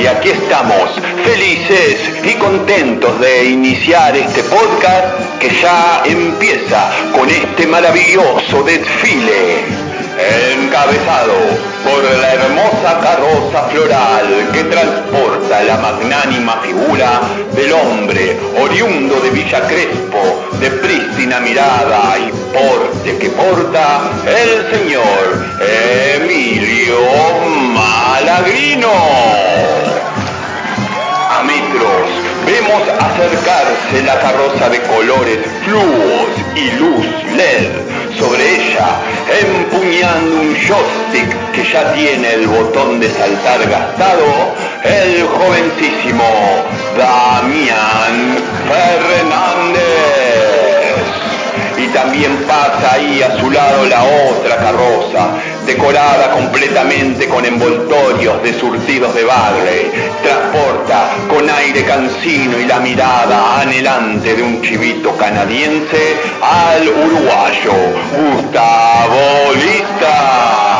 Y aquí estamos, felices y contentos de iniciar este podcast que ya empieza con este maravilloso desfile. Encabezado por la hermosa carroza floral que transporta la magnánima figura del hombre oriundo de Villa Crespo, de prístina mirada y porte que porta el señor Emilio Malagrino. Vemos acercarse la carroza de colores fluos y luz LED. Sobre ella, empuñando un joystick que ya tiene el botón de saltar gastado, el jovencísimo Damián Fernández. Y también pasa ahí a su lado la otra carroza, decorada completamente con envoltorios de surtidos de Bagley. Transporta con aire cansino y la mirada anhelante de un chivito canadiense al uruguayo Gustavo Lista.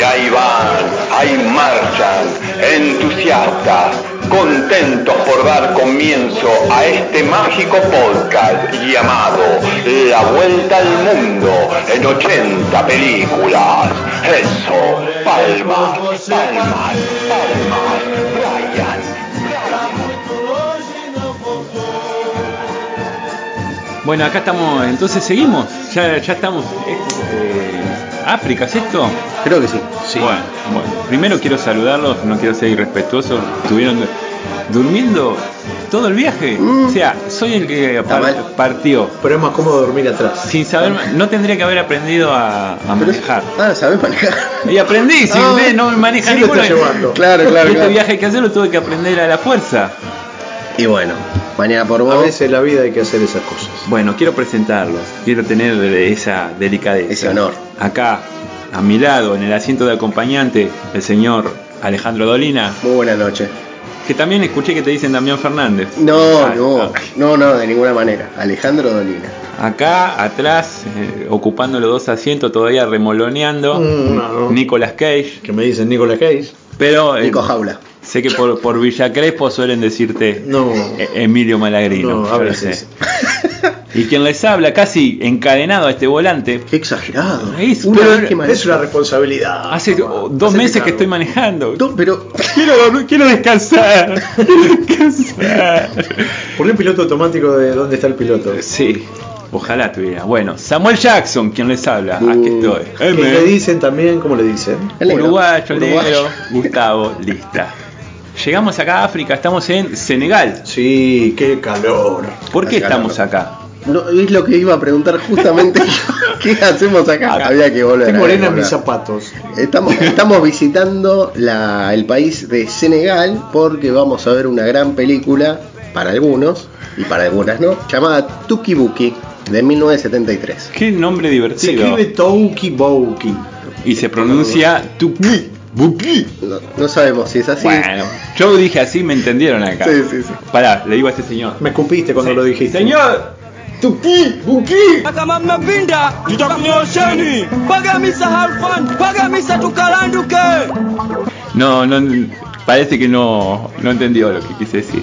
Y ahí van, ahí marchan, entusiastas, contentos por dar comienzo a este mágico podcast llamado La Vuelta al Mundo en 80 películas. Eso, palmas, palmas, palmas, Brian. Bueno, acá estamos, entonces seguimos. Ya, ya estamos. eh, eh, ¿África es esto? Creo que sí. sí. Bueno, bueno, primero quiero saludarlos, no quiero ser irrespetuoso. Estuvieron durmiendo todo el viaje. Mm. O sea, soy el que par- partió. Pero es más cómodo dormir atrás. Sin saber, no tendría que haber aprendido a, manejar. Ah, ¿sabés manejar? Y aprendí, si Ah, no me maneja sí ninguno. está llevando. Claro, claro, Este claro. viaje que hacer lo tuve que aprender a la fuerza. Y bueno, mañana por A vos. veces en la vida hay que hacer esas cosas. Bueno, quiero presentarlos, quiero tener esa delicadeza. Ese honor. Acá, a mi lado, en el asiento de acompañante, el señor Alejandro Dolina, Muy buena noche. que también escuché que te dicen Damián Fernández. No, Ah, no, ah. no, no, de ninguna manera. Alejandro Dolina. Acá, atrás, eh, ocupando los dos asientos, todavía remoloneando, Mm, no, no. Nicolas Cage. Que me dicen Nicolas Cage. Pero eh, Nico Jaula. Sé que por, por Villa Crespo suelen decirte No. eh, Emilio Malagrino. No, a veces. Y quien les habla, casi encadenado a este volante, Qué exagerado. Es- Una pero- Es una responsabilidad. hace dos meses que estoy manejando. No, pero Quiero, quiero descansar. Quiero descansar. Ponle piloto automático de dónde está el piloto. Sí, ojalá tuviera. Bueno, Samuel Jackson, quien les habla. Aquí estoy. ¿Qué M. le dicen también? ¿Cómo le dicen? el. Uruguayo, Uruguayo. negro, Gustavo, lista. Llegamos acá a África, estamos en Senegal. Sí, qué calor. ¿Por qué estamos calor. acá? No, es lo que iba a preguntar justamente yo. ¿Qué hacemos acá? Acá. Había que volver. Qué morena en mis zapatos. Estamos, estamos visitando la- el país de Senegal porque vamos a ver una gran película para algunos y para algunas no, llamada Tuki Buki de 1973. Qué nombre Se divertido. escribe Touki Bouki. Y se pronuncia Tupi. Buki. No, no sabemos si es así. Bueno, yo dije así, me entendieron acá. Sí, sí, sí. Pará, le digo a este señor. Me escupiste cuando Sí. lo dijiste. Señor, Tupi, Buki. kama mmepinda tutakunyosheni mpaka misa halfan mpaka misa tukalanduke No, no, parece que no, no entendió lo que quise decir.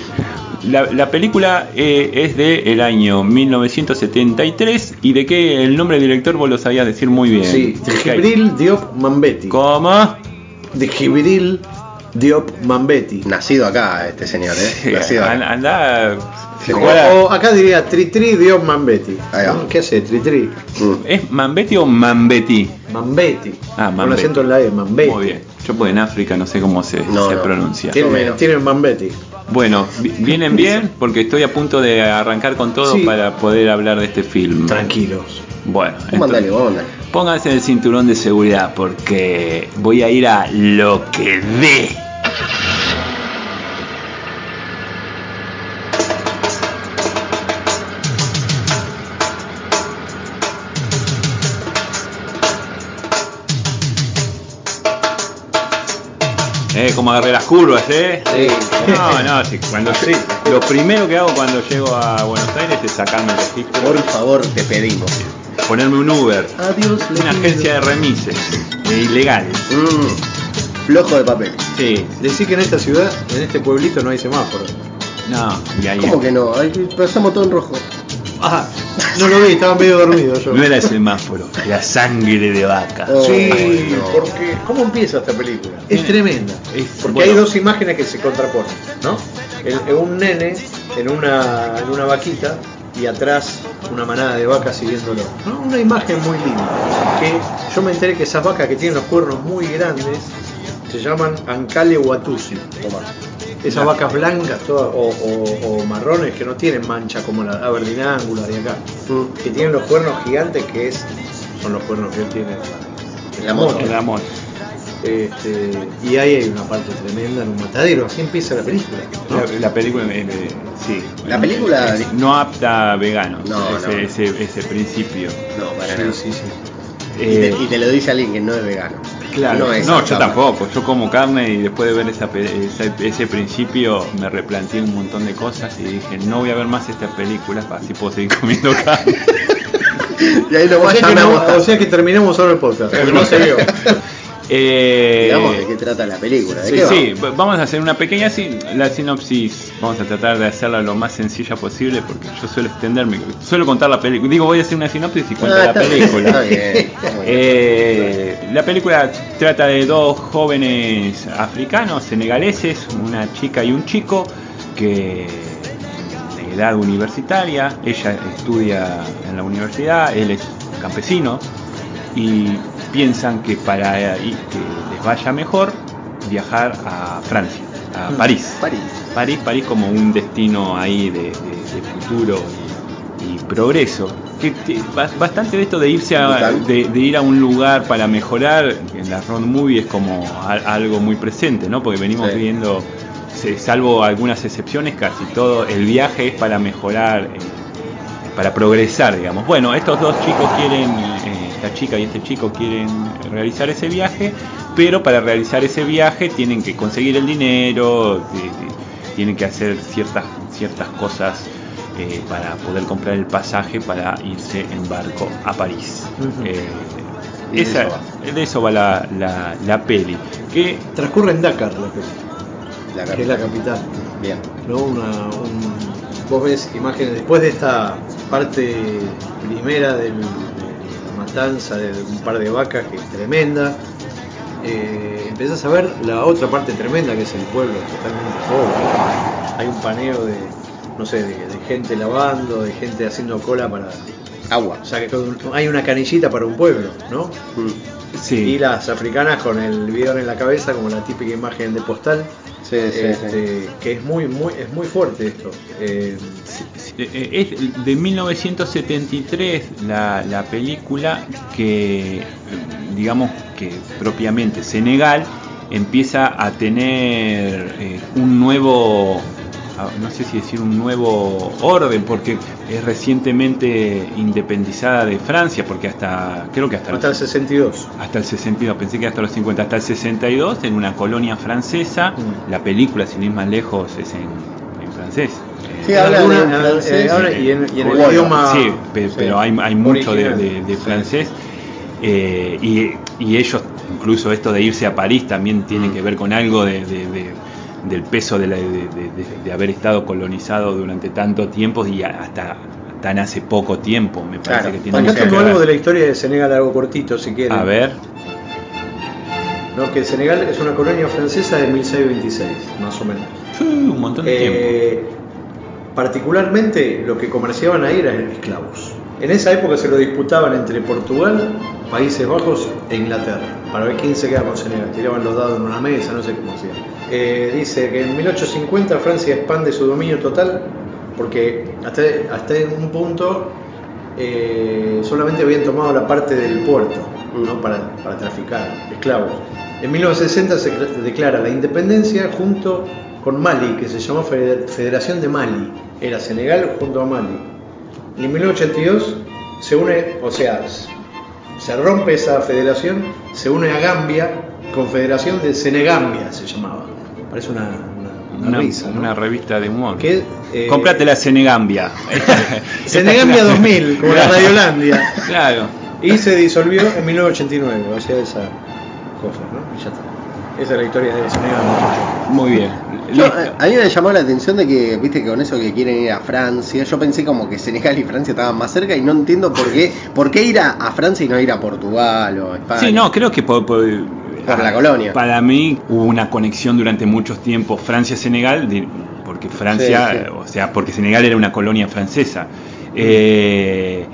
La, la película eh, es de el año 1973 y de que el nombre del director vos lo sabías decir muy bien. Sí. Jibril Diop Mambetti. ¿Cómo? De Jibril Diop Mambetti. Nacido acá este señor, ¿eh? Sí, Nacido acá. an- Anda. O, ¿cuál- o acá diría Tritri Diop Mambetti. ¿No? ¿Qué hace Tritri? Mm. ¿Es Mambetti o Mambetti? Mambetti. Ah, Con Mambetti. acento en la E, Mambetti. Muy bien. Yo pues en África no sé cómo se, No, se no. pronuncia. Tiene- Tiene, menos. tiene Mambetti. Bueno, vi- vienen bien porque estoy a punto de arrancar con todo Sí. para poder hablar de este film. Tranquilos. Bueno, mandale. pónganse el cinturón de seguridad porque voy a ir a lo que dé. Eh, como agarré las curvas, eh. Sí. No, no, sí, cuando sí. Lo primero que hago cuando llego a Buenos Aires es sacarme el registro, Por favor, te pedimos. Ponerme un Uber, Adiós, una agencia de remises, de ilegales. Mm. flojo de papel. Sí, Decir que en esta ciudad, en este pueblito no hay semáforos. no, y ahí ¿Cómo que no? Ay, Pasamos todo en rojo. Ah, no lo vi, estaba medio dormido yo. no era el semáforo, la sangre de vaca. Oh, Sí, no. porque ¿cómo empieza esta película? Es tremenda. Es- porque bueno. hay dos imágenes que se contraponen, ¿no? El- el- un nene en una, en una vaquita y atrás una manada de vacas siguiéndolo. ¿no? Una imagen muy linda. Que yo me enteré que esas vacas que tienen los cuernos muy grandes se llaman Ancale Watusi. Esas vacas blancas todas, o, o- o marrones que no tienen mancha como la Aberdeen Angular de acá. Mm. Que tienen los cuernos gigantes que es son los cuernos que él tiene en La moto. El amor. Este, y ahí hay una parte tremenda en un matadero, así empieza la película. ¿no? La, la película, eh, eh, sí. La película- Es no apta a veganos. No, ese, no. Ese, ese principio. No, para Sí, nada. sí, sí. Y, te, Eh, y te lo dice alguien que no es vegano. Claro, no, es yo tampoco. Yo como carne y después de ver esa, esa- ese principio me replanteé un montón de cosas y dije, no voy a ver más estas películas, así puedo seguir comiendo carne. Y ahí O nomás sea, que no- o sea que terminamos ahora el podcast. pero no se vio. Eh, Digamos de qué trata la película. ¿De Sí, qué va? sí, v- vamos a hacer una pequeña sin- la sinopsis, vamos a tratar de hacerla lo más sencilla posible porque yo suelo extenderme, suelo contar la película, digo voy a hacer una sinopsis y cuento Ah, la película. está bien, está muy bien. Eh, la película trata de dos jóvenes africanos, senegaleses, una chica y un chico que de edad universitaria, ella estudia en la universidad, él es campesino y piensan que para y que les vaya mejor viajar a Francia, a París. París. París, París como un destino ahí de, de- de futuro y, y progreso. Que, que ba- bastante de esto de irse a, de, de ir a un lugar para mejorar en la road movie es como a- algo muy presente, ¿no? Porque venimos Sí. viendo, salvo algunas excepciones, casi todo el viaje es para mejorar, eh, para progresar, digamos. Bueno, estos dos chicos quieren, eh, esta chica y este chico quieren realizar ese viaje, pero para realizar ese viaje tienen que conseguir el dinero, de- de- tienen que hacer ciertas, ciertas cosas eh, para poder comprar el pasaje para irse en barco a París. Eh, de esa- eso de eso va la, la, la peli. Que Transcurre en Dakar la película, La que es la capital. Bien. ¿no? Una, un- vos ves imágenes después de esta parte primera del- matanza de un par de vacas que es tremenda. eh, empezás a ver la otra parte tremenda que es el pueblo totalmente pobre. Hay un paneo de, no sé, de, de gente lavando, de gente haciendo cola para. Agua. O sea que hay una canillita para un pueblo, ¿no? Mm. sí, Y las africanas con el bidón en la cabeza, como la típica imagen de postal. Sí, sí, este, sí. que es muy muy es muy fuerte esto eh, Es de 1973 la, la película que, eh, digamos que propiamente Senegal empieza a tener eh, un nuevo, ah, no sé si decir un nuevo orden, porque es recientemente independizada de Francia, porque hasta, creo que hasta, hasta el 62 hasta el 62, pensé que hasta los 50, hasta el 62 en una colonia francesa, Mm. la película sin ir más lejos es en, en francés. Sí, Eh, hablan Alguna- en eh, francés. habla- y en, y en el idioma Sí, pe- pero hay, hay mucho de, de- de francés. eh, y, y ellos, incluso esto de irse a París, también tiene que ver con algo de, de- de- del peso de, la- de- de- de- de haber estado colonizado durante tanto tiempo y hasta tan hace poco tiempo, me parece Claro, que tiene mucho que ver. algo de la historia de Senegal, algo cortito si quieren. A ver, ¿no? Que Senegal es una colonia francesa de 1626, más o menos. uh, un montón de tiempo. Particularmente lo que comerciaban ahí eran esclavos. En esa época se lo disputaban entre Portugal, Países Bajos e Inglaterra, para ver quién se queda con Senegal. Tiraban los dados en una mesa, no sé cómo hacían. Eh, dice que en 1850 Francia expande su dominio total porque hasta, hasta un punto eh, solamente habían tomado la parte del puerto ¿no? para, para traficar esclavos. En 1960 se cl- declara la independencia junto con Mali, que se llamó Fede- Federación de Mali. Era Senegal junto a Mali. Y en 1982 se une, o sea, se rompe esa federación, se une a Gambia, Confederación de Senegambia se llamaba. Parece una, una, una risa, ¿no? una revista de humor. Que, eh, Cómprate la Senegambia. Senegambia 2000, como la. Radiolandia. Claro. Y se disolvió en 1989, o sea, esa cosa, ¿no? Y ya está. Esa es la historia de Senegal, muchachos. Muy bien. Yo, Listo. a, mí me llamó la atención de que, viste que con eso que quieren ir a Francia, yo pensé como que Senegal y Francia estaban más cerca y no entiendo por qué, por qué ir a, a Francia y no ir a Portugal o a España. Sí, no, creo que por, por- Por la colonia. Para mí hubo una conexión durante muchos tiempos Francia-Senegal, porque Francia, Sí, sí. o sea, porque Senegal era una colonia francesa. Eh,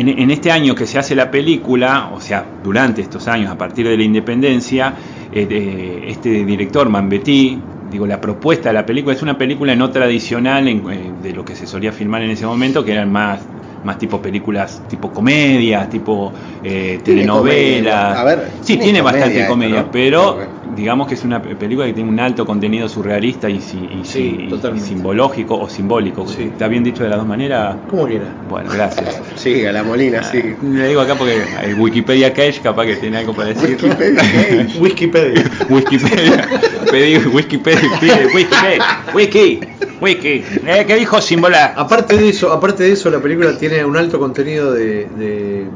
en, en este año que se hace la película, o sea, durante estos años, a partir de la independencia, eh, este director Manbetí, digo, la propuesta de la película es una película no tradicional en- eh, de lo que se solía filmar en ese momento, que eran más más tipo películas, tipo comedias, tipo eh, telenovelas. comedia. A ver, sí, tiene comedia bastante esto, comedia, ¿no? pero. Digamos que es una pe- película que tiene un alto contenido surrealista y, si- y Sí, y simbológico o simbólico. Sí. ¿Está bien dicho de las dos maneras? Como quiera. Bueno, gracias. Sí, a la Molina, sí. Le digo acá porque el Wikipedia Cash capaz que tiene algo para decir. Wikipedia Cash. Wikipedia. Wikipedia. Pedí Wikipedia. pide Wikipedia. Wiki. Wiki. Eh, ¿Qué dijo Simbola? Aparte de eso, aparte de eso, la película tiene un alto contenido de, de,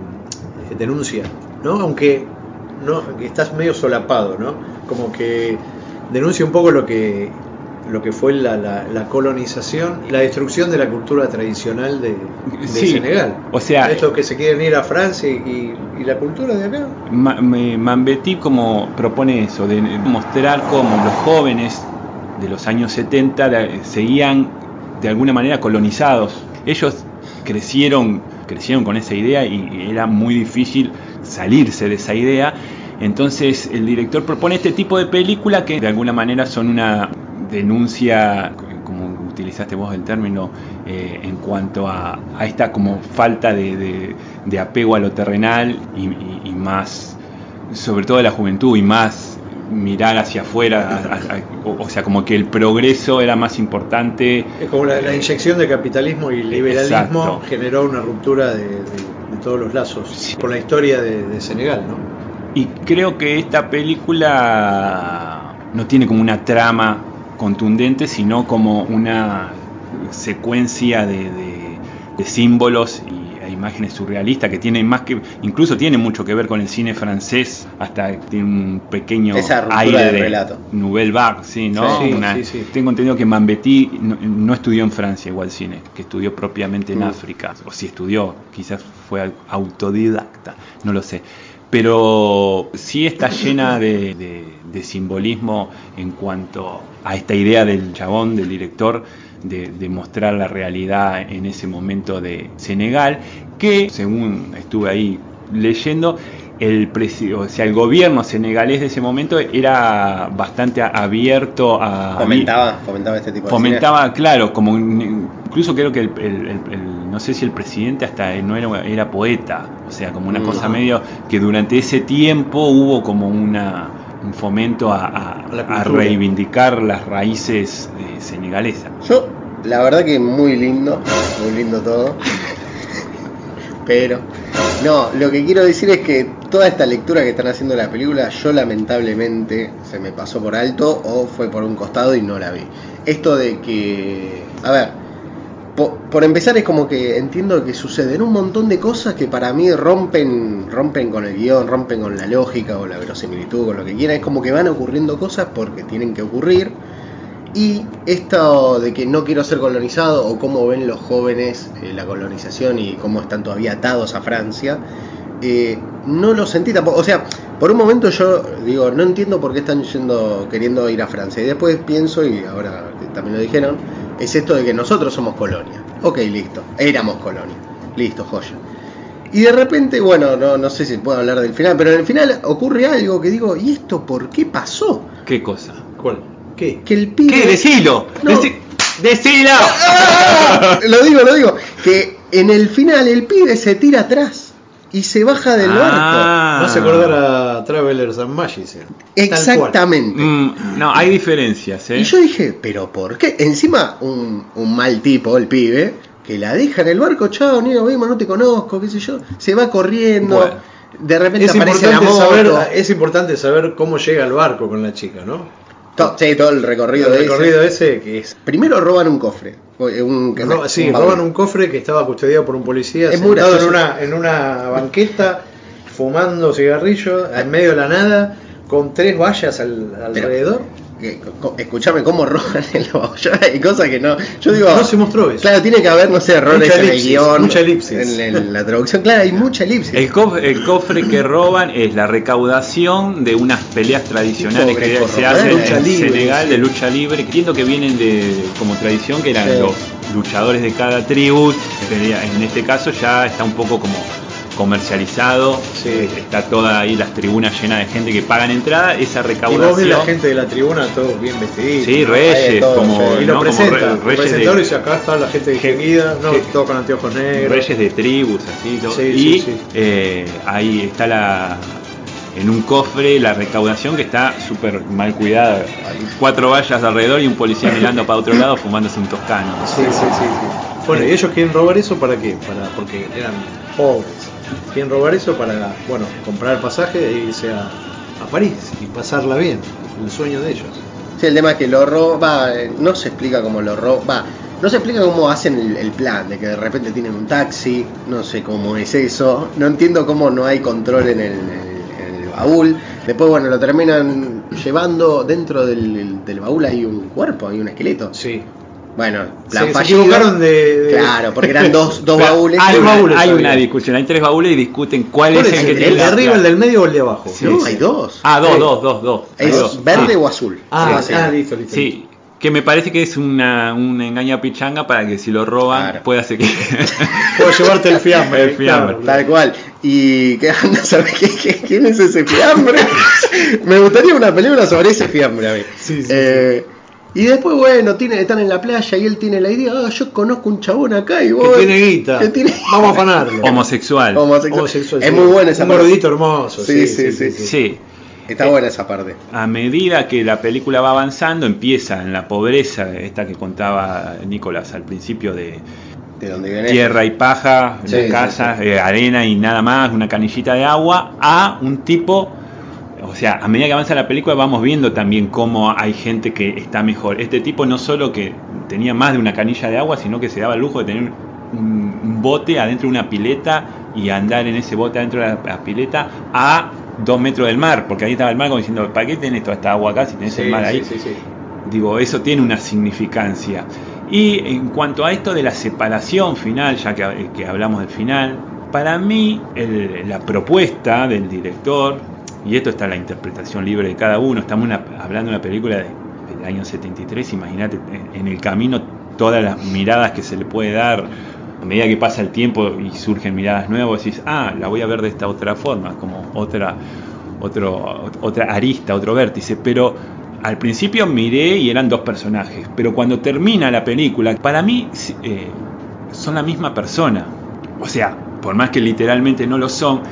denuncia, ¿no? Aunque no, estás medio solapado, ¿no? Como que denuncia un poco lo que lo que fue la, la- la colonización y la destrucción de la cultura tradicional de, de Sí, Senegal. o sea- estos que se quieren ir a Francia y, y la cultura de acá. Mambetí como propone eso, de mostrar cómo los jóvenes de los años 70 la- seguían de alguna manera colonizados. Ellos crecieron, crecieron con esa idea y era muy difícil salirse de esa idea. Entonces el director propone este tipo de película que de alguna manera son una denuncia, como utilizaste vos el término, eh, en cuanto a, a esta como falta de, de- de apego a lo terrenal y, y- y más, sobre todo de la juventud y más mirar hacia afuera, a- a- o, sea, como que el progreso era más importante. Es como la, la inyección de capitalismo y liberalismo Exacto. generó una ruptura de- de todos los lazos Sí. con la historia de, de Senegal, ¿no? Y creo que esta película no tiene como una trama contundente, sino como una secuencia de, de- de símbolos y e imágenes surrealistas que tienen más que, incluso tiene mucho que ver con el cine francés, hasta tiene un pequeño Esa aire de relato. Nouvelle Vague, sí, ¿no? Sí, Una- sí, sí. Tengo entendido que Mambetí no, no estudió en Francia igual cine, que estudió propiamente en Mm. África, o si estudió, quizás fue au- autodidacta, no lo sé. Pero sí está llena de, de- de simbolismo en cuanto a esta idea del chabón, del director, de, de mostrar la realidad en ese momento de Senegal, que según estuve ahí leyendo, el, o sea, el gobierno senegalés de ese momento era bastante abierto a... Fomentaba, fomentaba este tipo de Fomentaba, claro, como un- incluso creo que el, el- el- el- no sé si el presidente hasta no era, era poeta, o sea, como una cosa medio que durante ese tiempo hubo como una un fomento a, a- A la a cultura. reivindicar las raíces eh, senegalesas. Yo, la verdad que muy lindo, muy lindo todo. Pero, no, lo que quiero decir es que toda esta lectura que están haciendo de la película, yo lamentablemente se me pasó por alto o fue por un costado y no la vi. Esto de que, a ver, po- por, empezar es como que entiendo que suceden un montón de cosas que para mí rompen, rompen con el guion, rompen con la lógica o la verosimilitud, con lo que quiera. Es como que van ocurriendo cosas porque tienen que ocurrir. Y esto de que no quiero ser colonizado o cómo ven los jóvenes eh, la colonización y cómo están todavía atados a Francia, eh, no lo sentí tampoco. O sea, por un momento yo digo, no entiendo por qué están yendo, queriendo ir a Francia. Y después pienso, y ahora también lo dijeron, es esto de que nosotros somos colonia. Ok, listo, éramos colonia. Listo, joya. Y de repente, bueno, no, no sé si puedo hablar del final, pero en el final ocurre algo que digo, ¿y esto por qué pasó? ¿Qué cosa? ¿Cuál? ¿Qué? Que el pibe... ¿Qué? Decilo. No. Deci- decilo. ¡Ah! Lo digo, lo digo. Que en el final el pibe se tira atrás y se baja del Ah. No se acordar a Travelers and Magicians. barco. Exactamente. Mm, no, hay diferencias, ¿eh? Y yo dije, ¿pero por qué? Encima, un, un mal tipo, el pibe, que la deja en el barco, chao, ni nos vemos, no te conozco, qué sé yo. Se va corriendo. Bueno. De repente Es aparece la moto. saber, es importante saber cómo llega al barco con la chica, ¿no? To- sí, todo el recorrido El de ese. recorrido ese que es. Primero roban un cofre. Un, que- Ro- sí, un baúl. roban un cofre que estaba custodiado por un policía Es sentado en una, en una banqueta, fumando cigarrillo, en medio de la nada, con tres vallas al- alrededor. Co- Escuchame cómo roban en la olla y cosas que no. Yo digo. No se mostró eso. Claro, tiene que haber, no sé, errores Mucha en el guion. mucha elipsis. En, en la traducción, claro, hay mucha elipsis. El cofre, el cofre que roban es la recaudación de unas peleas tradicionales que se hacen lucha en libre, Senegal sí. de lucha libre. Entiendo que vienen de como tradición que eran Sí. los luchadores de cada tribu. En este caso ya está un poco como comercializado. Sí. Está toda ahí las tribunas llenas de gente que pagan entrada. Esa Y vos ves recaudación. la gente de la tribuna todos bien vestiditos. Sí, reyes, todo, como, sí. Y lo ¿no? como re- reyes dice acá está la gente distinguida, no, todo con anteojos negros. reyes de tribus, así todo. Sí, y sí, sí. eh, ahí está la en un cofre la recaudación que está súper mal cuidada. Hay cuatro vallas alrededor y un policía mirando para otro lado fumándose un toscano. Sí, sí, sí, sí. Bueno, y ellos quieren robar eso para qué? Para, porque eran pobres. Quieren robar eso para, bueno, comprar pasaje e irse a, a París y pasarla bien. El sueño de ellos. Sí, el tema es que lo roba, eh, no se explica cómo lo roba, no se explica cómo hacen el, el plan, de que de repente tienen un taxi, no sé cómo es eso, no entiendo cómo no hay control en el, en el baúl, después bueno, lo terminan llevando dentro del, del baúl hay un cuerpo, hay un esqueleto. Sí. Bueno, Se, plan se fallido. equivocaron de, de- Claro, porque eran dos, dos Pero baúles. Hay, una, baúles hay una discusión, hay tres baúles y discuten cuál ¿Cuál es es el que el, tiene el de arriba, el del medio o el de abajo? No, Sí, hay sí. dos. Ah, dos, Sí. dos, dos, dos. ¿Es dos. verde Sí. o azul? Ah, Sí, ah, sí. listo, listo. Sí, que me parece que es una, una engaña pichanga para que si lo roban Claro. pueda ser que... Puedo llevarte el fiambre. El fiambre. claro, Tal cual. ¿Y qué anda? ¿Sabes qué, qué- quién es ese fiambre? Me gustaría una película sobre ese fiambre a mí. Sí, sí, Eh, Y después, bueno, tiene, están en la playa y él tiene la idea, ah, yo conozco un chabón acá y Que voy. tiene guita. que tiene- Vamos a afanarlo. Homosexual. Homosexual. Homosexual, Es sí. muy buena esa Un parte. gordito hermoso. Sí, sí, sí. Sí. Está buena esa parte. A medida que la película va avanzando, empieza en la pobreza, esta que contaba Nicolás al principio de De donde viene. tierra y paja, Sí, en sí, casa, sí. eh, arena y nada más, una canillita de agua, a un tipo, o sea, a medida que avanza la película vamos viendo también cómo hay gente que está mejor. Este tipo no solo que tenía más de una canilla de agua, sino que se daba el lujo de tener un, un bote adentro de una pileta y andar en ese bote adentro de la, la pileta a dos metros del mar, porque ahí estaba el mar como diciendo, ¿para qué tenés toda esta agua acá si tenés Sí, el mar ahí? sí, sí, sí. Digo, eso tiene una significancia. Y en cuanto a esto de la separación final, ya que, que hablamos del final, para mí el- la propuesta del director, y esto está en la interpretación libre de cada uno, estamos hablando de una película de- del año 73, imagínate en, el camino todas las miradas que se le puede dar. A medida que pasa el tiempo y surgen miradas nuevas, decís, ah, la voy a ver de esta otra forma, como otra, otro, otra arista, otro vértice. Pero al principio miré y eran dos personajes, pero cuando termina la película, para mí eh, son la misma persona. O sea, por más que literalmente no lo son,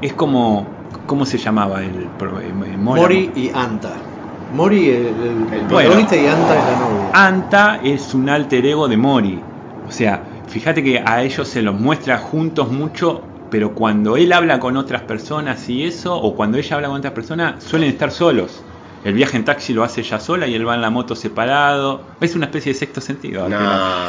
es como, ¿cómo se llamaba el pro- eh, Mora? Mori y Anta. Mori el, el, el Bueno. protagonista y Anta es la novia. Anta es un alter ego de Mori. O sea, fíjate que a ellos se los muestra juntos mucho, pero cuando él habla con otras personas y eso, o cuando ella habla con otras personas, suelen estar solos. El viaje en taxi lo hace ella sola y él va en la moto separado. Es una especie de sexto sentido. No.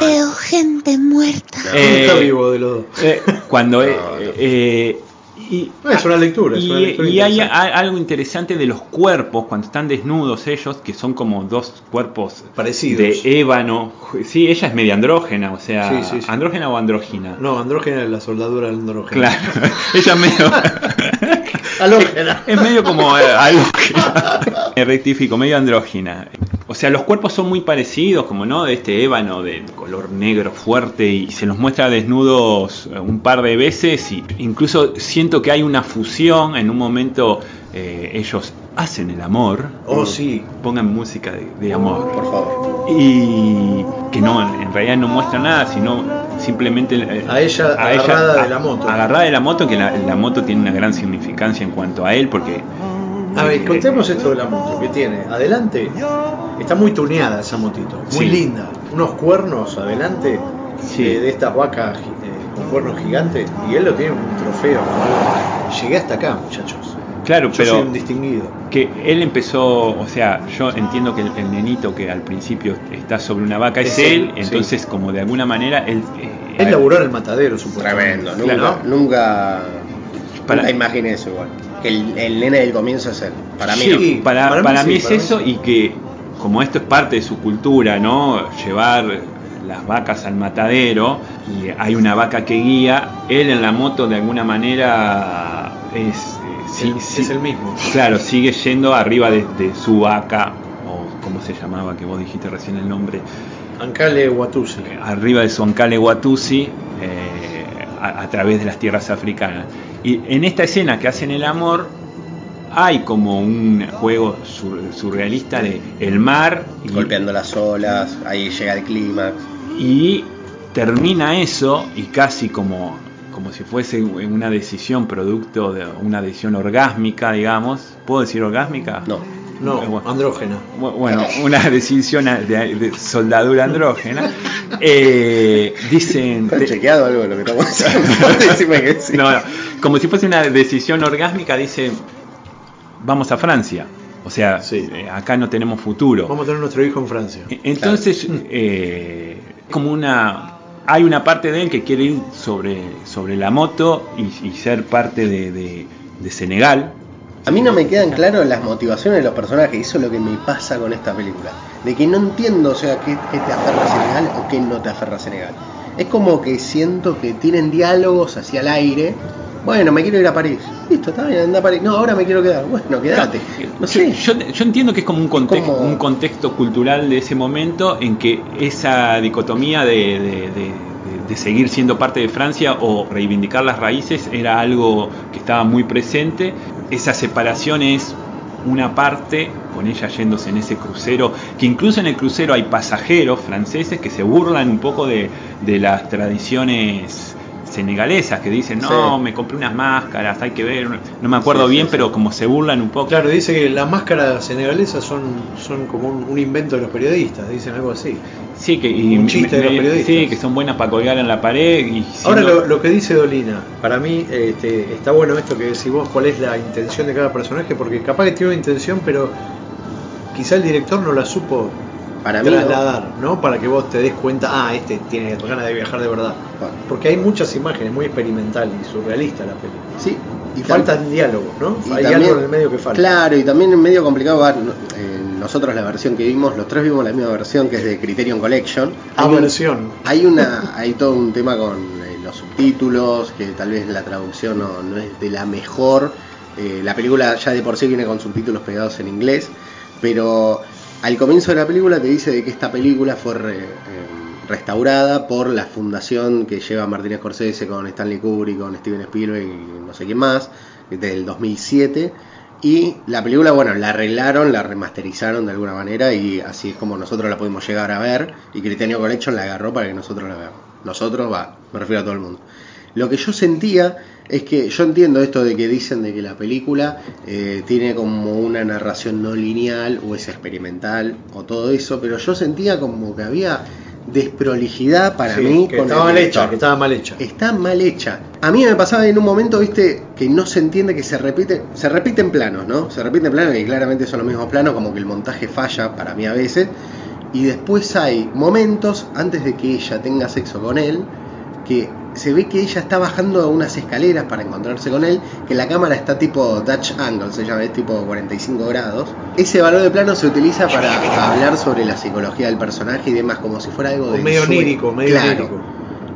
Veo gente muerta. No. Eh, está vivo de los dos. Eh, cuando No, eh, no. eh, y, No, es una lectura, es y, una lectura y hay algo interesante de los cuerpos cuando están desnudos ellos que son como dos cuerpos Parecidos. de ébano sí ella es media andrógena o sea Sí, sí, sí. andrógena o andrógina No, andrógena es la soldadura del andrógeno. claro ella es medio Halógena. es medio como eh, halógena. Me rectifico, medio andrógina. O sea, los cuerpos son muy parecidos, como no, de este ébano de color negro fuerte y se los muestra desnudos eh, un par de veces y incluso siento que hay una fusión en un momento eh, ellos hacen el amor. Oh, sí. Pongan música de, de amor. Por favor. Y que no, en realidad no muestra nada, sino simplemente eh, A ella agarrada de la moto. Agarrada de la moto, que la, la moto tiene una gran significancia en cuanto a él, porque A ver, contemos esto de la moto que tiene. Adelante, está muy tuneada esa motito, muy Sí. linda. Unos cuernos adelante Sí. de, de estas vacas eh, con cuernos gigantes y él lo tiene como un trofeo. Llegué hasta acá, muchachos. Claro, Yo pero soy un distinguido. que él empezó, o sea, yo entiendo que el, el nenito que al principio está sobre una vaca es, Es él, él, sí. entonces como de alguna manera él... eh, Él laburó en el matadero, supuestamente. Tremendo. Nunca, Claro. nunca, Para- nunca imaginé eso igual. Que el, el nene del comienzo es él. Para mí Sí, no. para, para mí para sí, mí es para eso y que como esto es parte de su cultura, ¿no? Llevar las vacas al matadero y hay una vaca que guía, él en la moto de alguna manera es, eh, sí- Es- sí- es el mismo. Claro, sigue yendo arriba de, de su vaca, o como se llamaba, que vos dijiste recién el nombre, Ancale Watusi. arriba de su Ancale Watusi eh, a, a través de las tierras africanas. Y en esta escena que hacen el amor hay como un juego sur- surrealista de el mar y, Golpeando las olas, ahí llega el clímax. y termina eso y casi como como si fuese una decisión producto de una decisión orgásmica, digamos. ¿Puedo decir orgásmica? No. No, bueno. andrógena. Bu- Bueno, una decisión de, de soldadura andrógena. Eh, dicen. ¿Está chequeado algo de lo que estamos haciendo? Decime que sí. no, no, como si fuese una decisión orgásmica, dice: Vamos a Francia. O sea, Sí. eh, acá no tenemos futuro. Vamos a tener nuestro hijo en Francia. E- Entonces, eh, como una. Hay una parte de él que quiere ir sobre, sobre la moto y, y ser parte de, de- de Senegal. A mí no me quedan claras las motivaciones de los personajes, eso es lo que me pasa con esta película. De que no entiendo, o sea, qué, qué te aferra a Senegal o qué no te aferra a Senegal. Es como que siento que tienen diálogos hacia el aire. Bueno, me quiero ir a París. Listo, está bien, anda a París. No, ahora me quiero quedar. Bueno, quédate. No sé. Yo, yo entiendo que es como un, context- como- un contexto cultural de ese momento en que esa dicotomía de, de- de- de- de seguir siendo parte de Francia o reivindicar las raíces era algo que estaba muy presente. Esa separación es una parte, con ella yéndose en ese crucero, que incluso en el crucero hay pasajeros franceses que se burlan un poco de, de las tradiciones senegalesas, que dicen, no, Sí. me compré unas máscaras, hay que ver, no me acuerdo Sí, bien, sí. pero como se burlan un poco. Claro, dice que las máscaras senegalesas son, son como un, un invento de los periodistas, dicen algo así. Sí, que, y Un chiste de los periodistas. Sí, que son buenas para colgar en la pared. Y Ahora lo que dice Dolina, para mí este, está bueno esto que decís vos, cuál es la intención de cada personaje, porque capaz que tiene una intención, pero quizá el director no la supo Para mí no. trasladar, ¿no? Para que vos te des cuenta, ah, este tiene ganas de viajar de verdad. Bueno. Porque hay muchas imágenes, muy experimental y surrealista la película. Sí. Y faltan diálogos, ¿no? y hay también- algo en el medio que falta. Claro, y también es medio complicado. va, eh, nosotros la versión que vimos, los tres vimos la misma versión que es de Criterion Collection. Ah, Hay un- versión. Hay una, hay todo un tema con eh, los subtítulos, que tal vez la traducción no, no es de la mejor. Eh, la película ya de por sí viene con subtítulos pegados en inglés, pero al comienzo de la película te dice de que esta película fue eh, restaurada por la fundación que lleva Martin Scorsese con Stanley Kubrick, con Steven Spielberg y no sé quién más, del 2007. Y la película, bueno, la arreglaron, la remasterizaron de alguna manera y así es como nosotros la pudimos llegar a ver. Y Criterion Collection la agarró para que nosotros la veamos. Nosotros, va, me refiero a todo el mundo. Lo que yo sentía es que yo entiendo esto de que dicen de que la película eh, tiene como una narración no lineal o es experimental o todo eso, pero yo sentía como que había desprolijidad para Sí, mí que con estaba mal hecha, que estaba mal hecha. Está mal hecha. A mí me pasaba en un momento, viste, que no se entiende que se repite, se repiten planos, ¿no? Se repiten planos y claramente son los mismos planos, como que el montaje falla para mí a veces. Y después hay momentos antes de que ella tenga sexo con él, que se ve que ella está bajando unas escaleras para encontrarse con él, que la cámara está tipo Dutch angle, se llama, es tipo 45 grados. Ese valor de plano se utiliza para hablar sobre la psicología del personaje y demás, como si fuera algo de medio onírico, medio Claro. onírico.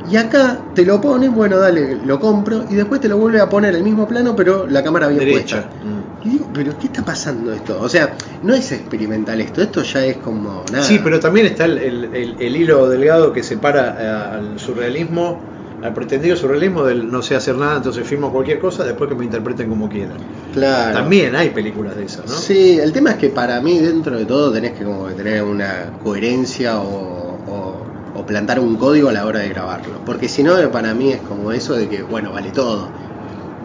Y acá te lo ponen, bueno, dale, lo compro, y después te lo vuelve a poner el mismo plano, pero la cámara bien Derecha. puesta. Mm. Y digo, pero ¿qué está pasando esto? O sea, no es experimental esto, esto ya es como nada. Sí, pero también está el, el- el- el hilo delgado que separa eh, al surrealismo, al pretendido surrealismo del no sé hacer nada, entonces filmo cualquier cosa, después que me interpreten como quieran. Claro. También hay películas de esas, ¿no? Sí, el tema es que para mí dentro de todo tenés que como que tener una coherencia o, o- o plantar un código a la hora de grabarlo. Porque si no, para mí es como eso de que, bueno, vale todo.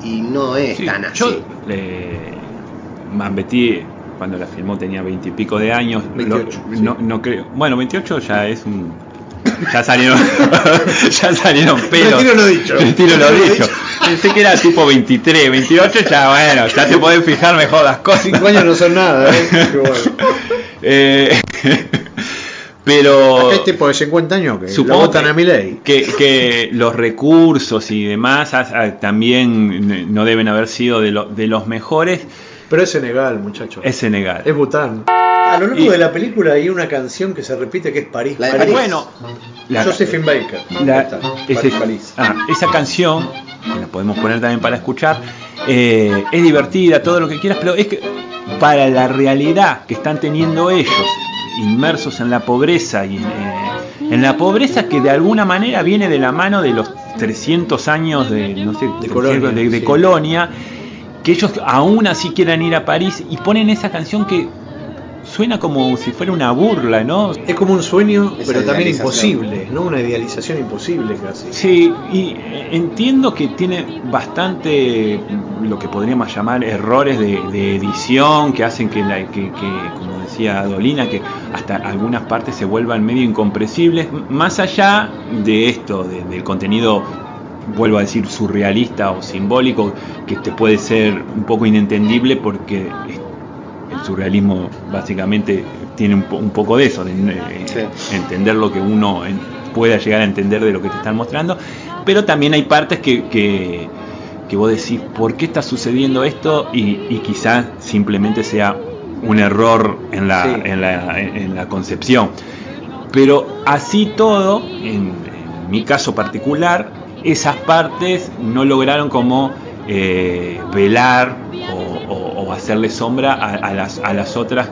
Y no es Sí, tan así. Yo, eh, Betty, cuando la filmó tenía veintipico de años. 28, Lo- sí. no, no creo. Bueno, 28 ya es un. Ya salieron, ya salieron pelos. Retiro lo dicho. Retiro lo lo dicho. Pensé que era tipo 23, 28 ya bueno, ya te podés fijar mejor las cosas. Cinco años no son nada, ¿eh? Qué bueno. Eh, Pero Acá hay tipo de 50 años que Supongo votan a mi ley. que, que los recursos y demás también no deben haber sido de, lo- de los mejores. Pero es Senegal, muchachos. Es Senegal. Es Bután. A lo largo Y- de la película hay una canción que se repite que es París. La de París. Bueno, la- Josephine Baker. La- Ahí está. ese- París, París. ah, esa canción, que la podemos poner también para escuchar, eh, es divertida, todo lo que quieras, pero es que para la realidad que están teniendo ellos, inmersos en la pobreza y en, eh, en la pobreza que de alguna manera viene de la mano de los 300 años de, no sé, De colonia, de- de sí. colonia, que ellos aún así quieran ir a París y ponen esa canción que suena como si fuera una burla, ¿no? Es como un sueño, Esa pero también imposible, ¿no? Una idealización imposible casi. Sí, y eh, entiendo que tiene bastante mm, lo que podríamos llamar errores de, de edición que hacen que, la, que, que, como decía Dolina, que hasta algunas partes se vuelvan medio incomprensibles, más allá de esto, de- del contenido, vuelvo a decir, surrealista o simbólico, que te puede ser un poco inentendible porque el surrealismo básicamente tiene un, po- un poco de eso, de eh, Sí. entender lo que uno pueda llegar a entender de lo que te están mostrando, pero también hay partes que, que, que vos decís, ¿por qué está sucediendo esto? Y, y quizás simplemente sea un error en la, Sí. en la, en la concepción. Pero así todo, en, en mi caso particular, esas partes no lograron como eh, velar o, o- o hacerle sombra a, a las, a las otras,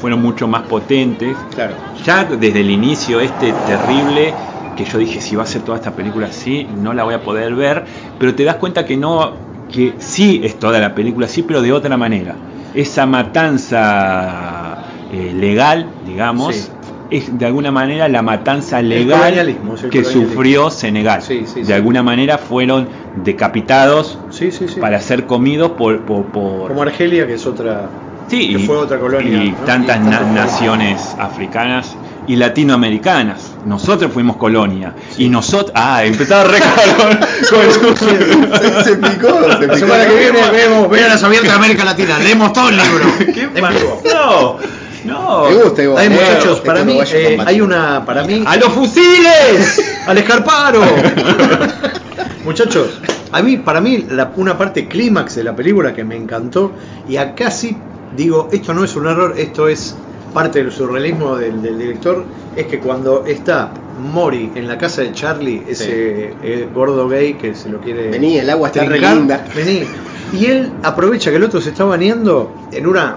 fueron mucho más potentes. Claro. Ya desde el inicio este terrible, que yo dije, si va a ser toda esta película así, no la voy a poder ver, pero te das cuenta que no, que sí es toda la película así, pero de otra manera. Esa matanza eh, legal, digamos, Sí. Es de alguna manera la matanza legal que sufrió Senegal. Sí, sí, de sí. alguna manera fueron decapitados Sí, sí, sí. para ser comidos por... por, por- Como Argelia, que es otra. Sí, que y, fue otra colonia. y ¿no? tantas Y naciones africanas y latinoamericanas. Nosotros fuimos colonia. Y nosotros. Ah, empezaba re con, con- se, se picó, se La picó. semana que viene vemos Venas Abiertas de América Latina. Leemos todo el libro. ¿Qué En pa- vivo. No, no. Me gusta igual. Ay, eh, muchachos, para mí eh, hay una. Para mí. ¡A los fusiles! ¡Al escarparo! Muchachos, a mí, para mí, la- una parte clímax de la película que me encantó, y acá sí digo, esto no es un error, esto es parte del surrealismo del, del director, es que cuando está Mori en la casa de Charlie, ese eh, gordo gay que se lo quiere. Vení, el agua está re linda. Vení. Y él aprovecha que el otro se está bañando en una.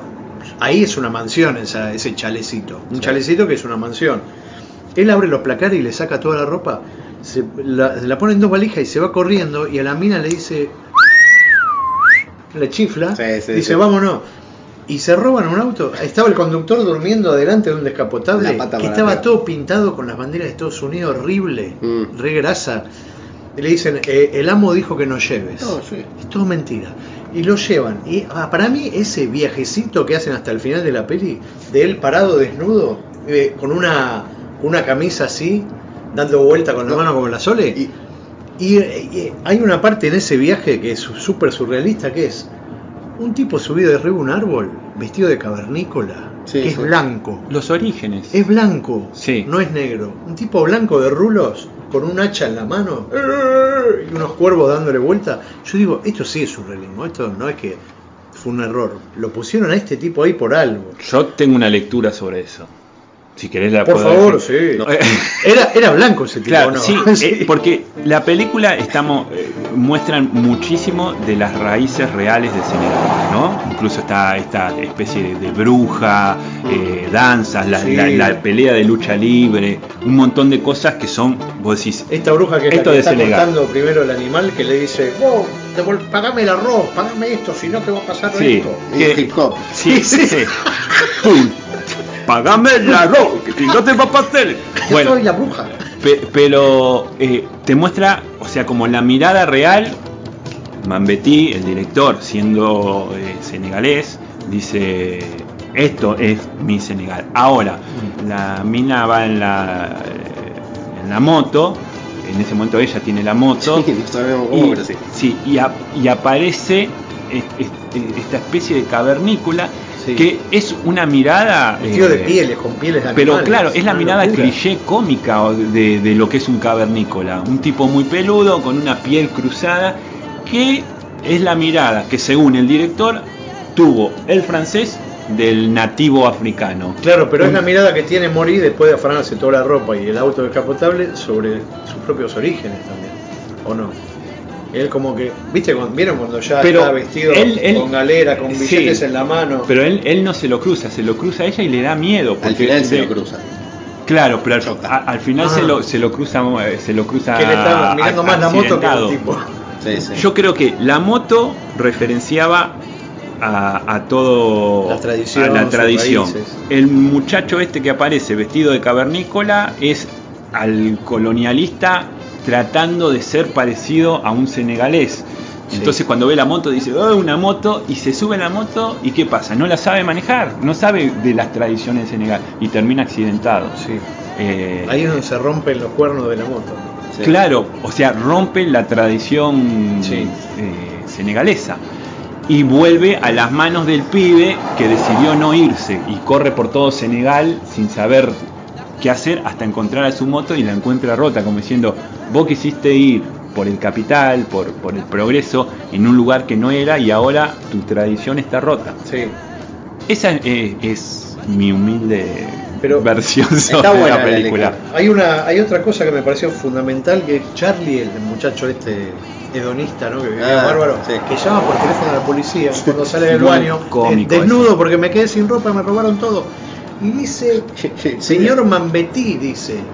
Ahí es una mansión esa- ese chalecito. Un chalecito que es una mansión. Él abre los placares y le saca toda la ropa, se la, la pone en dos valijas y se va corriendo y a la mina le dice, le chifla, Sí, sí, dice vámonos. Y se roban un auto. Estaba el conductor durmiendo adelante de un descapotable que estaba todo pintado con las banderas de Estados Unidos, horrible, Mm. re grasa. Y le dicen, eh, el amo dijo que no lleves. No, sí. Es todo mentira. Y lo llevan. Y ah, para mí ese viajecito que hacen hasta el final de la peli, de él parado desnudo, eh, con una, una camisa así, dando vuelta con la No. mano como la Sole. Y- Y, eh, eh, hay una parte en ese viaje que es súper surrealista, que es un tipo subido de arriba un árbol, vestido de cavernícola, Sí, que es sí. blanco. Los orígenes. Es blanco, Sí. no es negro. Un tipo blanco de rulos, con un hacha en la mano, ¡eh! y unos cuervos dándole vuelta. Yo digo, esto sí es surrealismo, esto no es que fue un error. Lo pusieron a este tipo ahí por algo. Yo tengo una lectura sobre eso. Si querés la Por puedo favor, decir. sí. Era, era blanco ese tipo, Claro, ¿no? sí, eh, porque la película estamos eh, muestran muchísimo de las raíces reales de Senegal, ¿no? Incluso está esta especie de, de bruja, eh, danzas, la, Sí. la- la pelea de lucha libre, un montón de cosas que son, vos decís, Esta bruja que, Esto que de está Senegal. primero el animal que le dice, vos, devol- pagame el arroz, pagame esto, si no te va a pasar Sí. esto. Y que- hip hop. sí, sí, sí. Pagame el arroz, que si no te va a pasar. Yo Bueno, soy la bruja. Pe- pero eh, te muestra, o sea, como la mirada real, Mambetí, el director, siendo eh, senegalés, dice, esto es mi Senegal. Ahora, la mina va en la, eh, en la moto, en ese momento ella tiene la moto, Sí, no sabemos cómo, y, pero sí. y, a- y aparece es- es- esta especie de cavernícola Sí. que es una mirada... Vestido eh, de pieles, con pieles de Pero animales. claro, es la mirada locura. cliché cómica de, de lo que es un cavernícola. Un tipo muy peludo, con una piel cruzada, que es la mirada que según el director tuvo el francés del nativo africano. Claro, pero es la mirada que tiene Mori después de afanarse toda la ropa y el auto descapotable sobre sus propios orígenes también. ¿O no? Él como que, ¿viste? cuando- ¿Vieron cuando ya Pero está vestido él- él- con galera, con sí. billetes en la mano? Pero él, él no se lo cruza, se lo cruza a ella y le da miedo. Al porque final se lo cruza. Claro, pero al, a- al final Ah. se lo se lo cruza se lo cruza que le está mirando a- más la moto que el tipo. Sí, sí. Yo creo que la moto referenciaba a, a todo La tradición, a la tradición. El muchacho este que aparece vestido de cavernícola es al colonialista tratando de ser parecido a un senegalés. Entonces cuando ve la moto dice, oh, una moto, y se sube en la moto, ¿y qué pasa? No la sabe manejar, no sabe de las tradiciones de Senegal, y termina accidentado. Sí. Eh, Ahí es donde se rompen los cuernos de la moto. Sí. Claro, o sea, rompe la tradición eh, senegalesa y vuelve a las manos del pibe que decidió no irse y corre por todo Senegal sin saber qué hacer hasta encontrar a su moto y la encuentra rota, como diciendo, vos quisiste ir por el capital, por, por el progreso, en un lugar que no era y ahora tu tradición está rota. Sí. Esa eh, es mi humilde Pero versión está sobre buena la la película. Hay una, hay otra cosa que me pareció fundamental que es Charlie, el muchacho este hedonista, ¿no? Que vivía Ah, bárbaro, sí. que llama por teléfono a la policía cuando sale del baño, eh, desnudo eso. porque me quedé sin ropa, me robaron todo. Y dice, señor Mambetti, dice,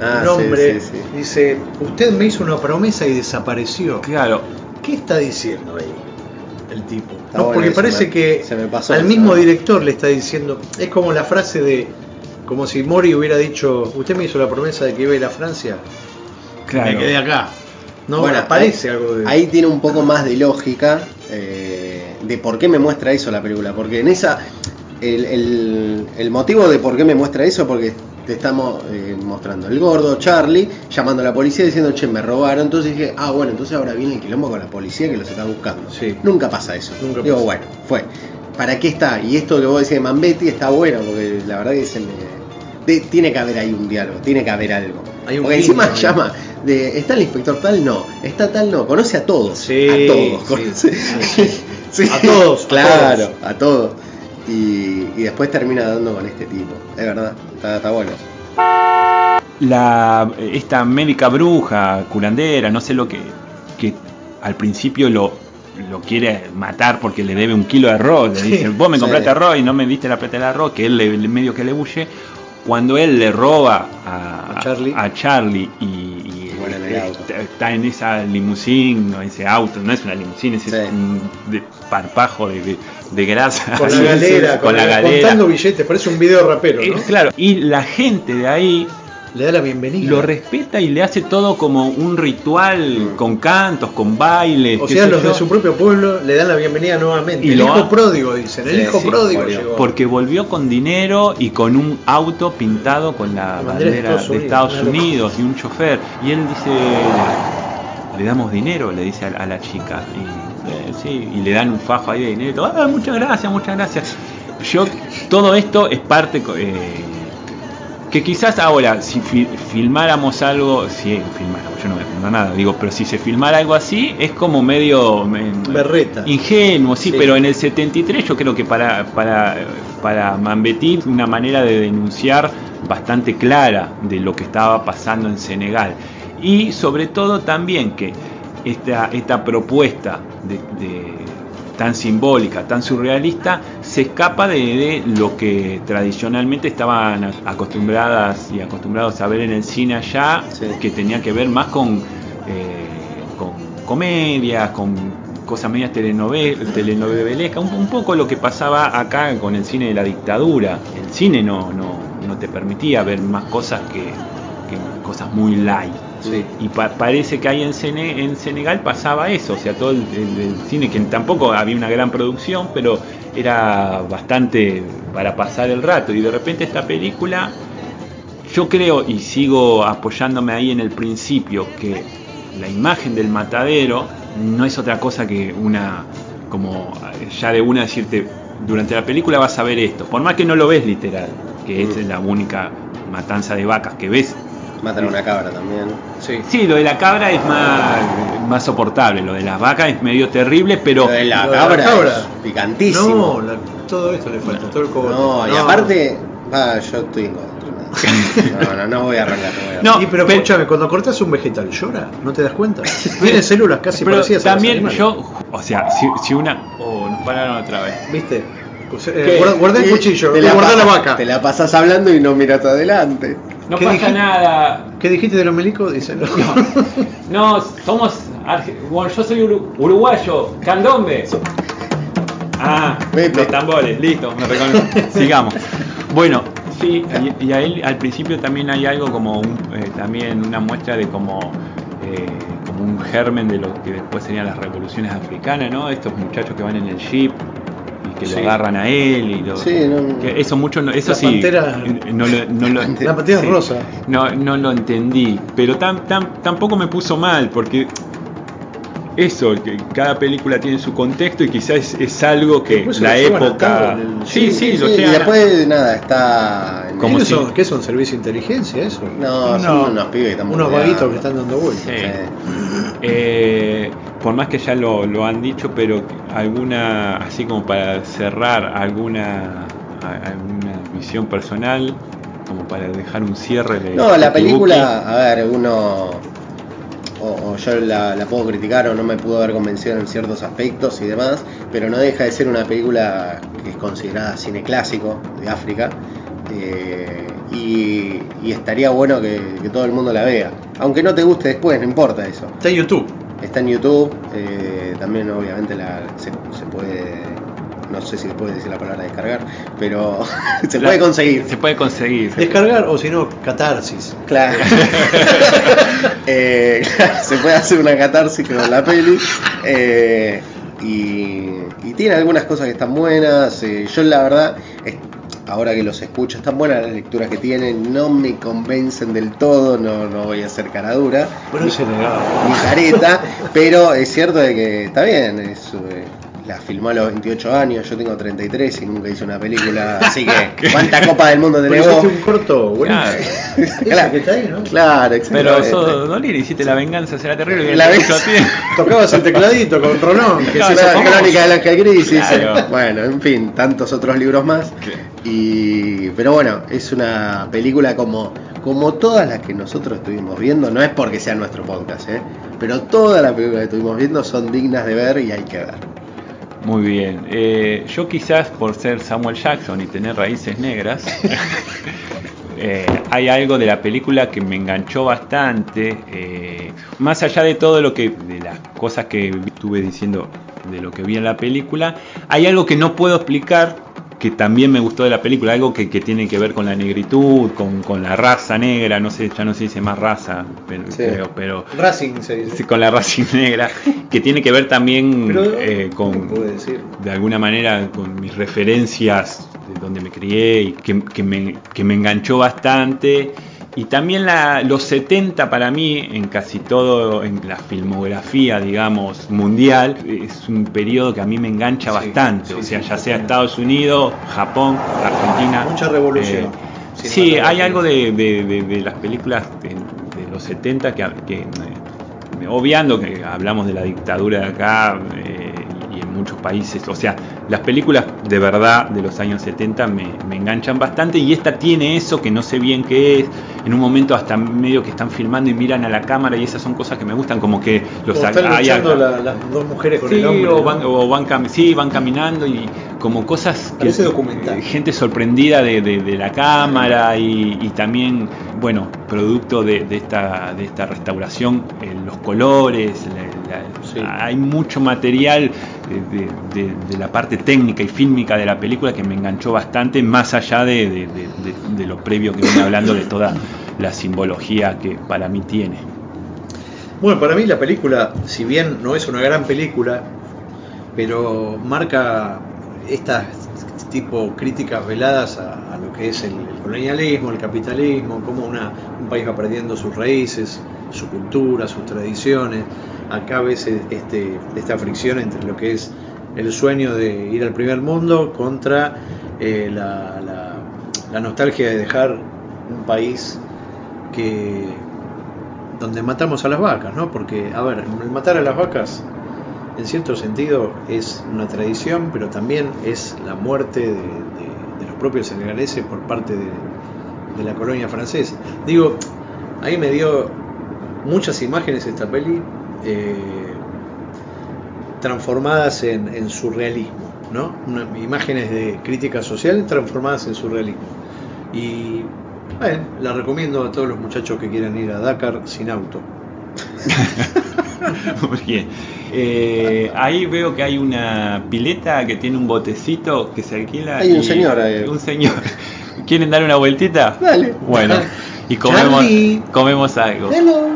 Ah, el hombre, sí, sí, sí. dice, usted me hizo una promesa y desapareció. Claro, ¿Qué está diciendo ahí el tipo? Está No, bueno porque parece me- que se me pasó al mismo ¿no? director le está diciendo, es como la frase de, como si Mori hubiera dicho, usted me hizo la promesa de que iba a ir a Francia, claro. me quedé acá. No, Bueno, aparece ahí, algo de... ahí tiene un poco más de lógica eh, de por qué me muestra eso la película. Porque en esa. El, el- el motivo de por qué me muestra eso, porque te estamos eh, mostrando el gordo, Charlie, llamando a la policía diciendo, che, me robaron. Entonces dije, ah, bueno, entonces ahora viene el quilombo con la policía que los está buscando. Sí. Nunca pasa eso. Nunca Digo, pasa. bueno, fue. ¿Para qué está? Y esto que vos decís de Mambetti está bueno, porque la verdad que se me. de- tiene que haber ahí un diálogo, tiene que haber algo. Hay un porque encima llama de está el inspector tal no está tal no conoce a todos Sí, a todos sí, conoce- sí, sí. Sí. A todos, a claro todos. a todos y, y después termina dando con este tipo es verdad está, está bueno la esta médica bruja, curandera, no sé lo que, que al principio lo, lo quiere matar porque le debe un kilo de arroz. Le Sí, dice, vos me sí. compraste arroz y no me diste la plata del arroz, que él le, le- medio que le huye. Cuando él le roba a, A Charlie. a Charlie y, y Bueno, en el auto. está, está en esa limusín, o ese auto, no es una limusín, es Sí. un de parpajo de, de- grasa. con la galera, con la galera. contando billetes, parece un video rapero, Eh, claro, y la gente de ahí Le da la bienvenida. lo respeta y le hace todo como un ritual con cantos, con bailes. o sea, los yo, de su propio pueblo le dan la bienvenida nuevamente. Y el hijo ha- pródigo, dicen. El Sí, hijo sí, pródigo volvió. llegó. Porque volvió con dinero y con un auto pintado con la La bandera de Estados de Estados Unidos, y un chofer. Y él dice, le damos dinero, le dice a, a la chica. Y, eh, sí, y le dan un fajo ahí de dinero. "Ah, muchas gracias, muchas gracias. Yo, todo esto es parte... eh, que quizás ahora, si fi- filmáramos algo, si filmáramos, yo no voy a filmar nada, digo, pero si se filmara algo así, es como medio Berreta. ingenuo, sí, Sí. pero en el 73 yo creo que para, para, para Mambetti una manera de denunciar bastante clara de lo que estaba pasando en Senegal. Y sobre todo también que esta, esta propuesta de, de- tan simbólica, tan surrealista, se escapa de, de lo que tradicionalmente estaban acostumbradas y acostumbrados a ver en el cine allá, Sí. que tenía que ver más con, eh, con comedias, con cosas medias telenovel telenovelescas, un, un poco lo que pasaba acá con el cine de la dictadura. El cine no, no, no te permitía ver más cosas que, que cosas muy light. Y pa- parece que ahí en, en Senegal pasaba eso, o sea, todo el cine que tampoco había una gran producción, pero era bastante para pasar el rato. Y de repente esta película, yo creo y sigo apoyándome ahí en el principio que la imagen del matadero no es otra cosa que una, como ya de una decirte, durante la película vas a ver esto, por más que no lo ves literal, que es la única matanza de vacas que ves. Matan a una cabra también. Sí. Sí, lo de la cabra es más, más soportable, lo de las vacas es medio terrible, pero Lo de la Lo de la cabra, es picantísimo. No, la- todo esto le falta, todo el cogote. No, y aparte, va, yo estoy en contra. No, no, no voy a arrancar. No, voy a No, pero pero- escúchame, cuando cortas un vegetal, ¿llora? ¿No te das cuenta? Tiene células casi pero parecidas a también yo, o sea, si, si una... Oh, nos pararon otra vez. ¿Viste? Eh, guarda, guarda el cuchillo, te guarda la vaca. Te la pasas hablando y no miras adelante. No ¿Qué pasa dijiste? nada. ¿Qué dijiste de los milicos? Díselo. No, somos. arge- Bueno, yo soy uru- uruguayo, candombe. Ah, Pepe. los tambores, listo, me reconozco. Sigamos. Bueno, sí, y, y a él al principio también hay algo como un, eh, también una muestra de como, eh, como un germen de lo que después serían las revoluciones africanas, ¿no? Estos muchachos que van en el jeep que Sí. lo agarran a él y lo, Sí, no- que eso mucho, no- eso La sí, pantera- eh, no lo, no lo- La pantera sí. rosa. No, no lo entendí, pero tan, tan, tampoco me puso mal, porque eso, que cada película tiene su contexto y quizás es, es algo que Después la época... el- Sí, sí, lo y después, nada, está. Como ¿Qué, si- son, ¿Qué son? ¿Servicio de inteligencia eso? No, No. son unos pibes que están Unos vaguitos que están dando vueltas. Sí. Sí. Eh, por más que ya lo, lo han dicho, pero alguna, así como para cerrar, alguna, a- alguna visión personal, como para dejar un cierre de... No, la película, a ver, uno. O, o yo la, la puedo criticar o no me pudo haber convencido en ciertos aspectos y demás, pero no deja de ser una película que es considerada cine clásico de África. eh, y, y estaría bueno que, que todo el mundo la vea. Aunque no te guste después, no importa eso. Está en YouTube. Está en YouTube, eh, también obviamente la, se, se puede, no sé si le puede decir la palabra descargar, pero se La- puede conseguir. Se puede conseguir. Descargar o si no, catarsis. Claro. Eh, se puede hacer una catarsis con la peli. eh, y, y tiene algunas cosas que están buenas. eh, yo la verdad, es- ahora que los escucho, están buenas las lecturas que tienen. No me convencen del todo, no, no voy a hacer cara dura. Bueno, negaba. Ni careta, pero es cierto de que está bien. Es, eh, la filmó a los 28 años, yo tengo 33 y nunca hice una película, así que ¿cuánta copa del mundo tenés vos? hiciste un corto, bueno. Claro. Que está ahí, ¿no? Claro, Pero sos Dolina, hiciste la venganza, será terrible. La tiempo. Tocabas el tecladito con Rolón, que no, la crónica del ángel gris. Claro. bueno en fin tantos otros libros más y pero bueno es una película como como todas las que nosotros estuvimos viendo no es porque sea nuestro podcast ¿eh? pero todas las películas que estuvimos viendo son dignas de ver y hay que ver Muy bien. Eh, yo quizás por ser Samuel Jackson y tener raíces negras, eh, hay algo de la película que me enganchó bastante. eh, más allá de todo lo que, de las cosas que estuve diciendo de lo que vi en la película, hay algo que no puedo explicar que también me gustó de la película, algo que, que tiene que ver con la negritud, con, con la raza negra, no sé, ya no se dice más raza, pero, Sí. creo, pero Racing se dice. Con la raza negra, que tiene que ver también Pero, eh, ¿cómo con, decir? de alguna manera, con mis referencias de donde me crié y que, que me, que me enganchó bastante. Y también la, los 70 para mí, en casi todo, en la filmografía, digamos, mundial, es un periodo que a mí me engancha Sí, bastante. sí, o sea, sí, ya sea. Estados Unidos, Japón, Argentina. Mucha revolución. Eh, sí, hay algo de, de- de- de las películas de, de los 70 que, que, eh, obviando que hablamos de la dictadura de acá eh, y en muchos países, o sea, las películas de verdad de los años 70 me, me enganchan bastante y esta tiene eso que no sé bien qué es, en un momento hasta medio que están filmando y miran a la cámara y esas son cosas que me gustan, como que los Como están hay luchando acá- la- las dos mujeres con Sí, el hombre. o ¿no? van, o van cam- sí, van caminando y como cosas documental. eh, gente sorprendida de, de- de la cámara y, y también, bueno, producto de, de esta, de esta restauración, eh, los colores, la- Hay mucho material eh, de, la parte técnica y fílmica de la película que me enganchó bastante, más allá de- de lo previo que viene hablando de toda la simbología que para mí tiene. Bueno, para mí la película, si bien no es una gran película, pero marca estas tipo críticas veladas a, lo que es el, colonialismo, el capitalismo, cómo una, un país va perdiendo sus raíces, su cultura, sus tradiciones. Acá ves eh, este, esta fricción entre lo que es el sueño de ir al primer mundo contra eh, la nostalgia de dejar un país que donde matamos a las vacas, ¿no? Porque, a ver, el matar a las vacas en cierto sentido es una tradición, pero también es la muerte de, los propios senegaleses por parte de, la colonia francesa. Digo, ahí me dio muchas imágenes esta peli eh, transformadas en, surrealismo, ¿no? Una- imágenes de crítica social transformadas en surrealismo. Y la recomiendo a todos los muchachos que quieran ir a Dakar sin auto. Muy bien. Eh, ahí veo que hay una pileta que tiene un botecito que se alquila. Hay un y- señor ahí. Un señor. ¿Quieren dar una vueltita? Dale. Bueno, y comemos, Charlie. comemos algo. Hello.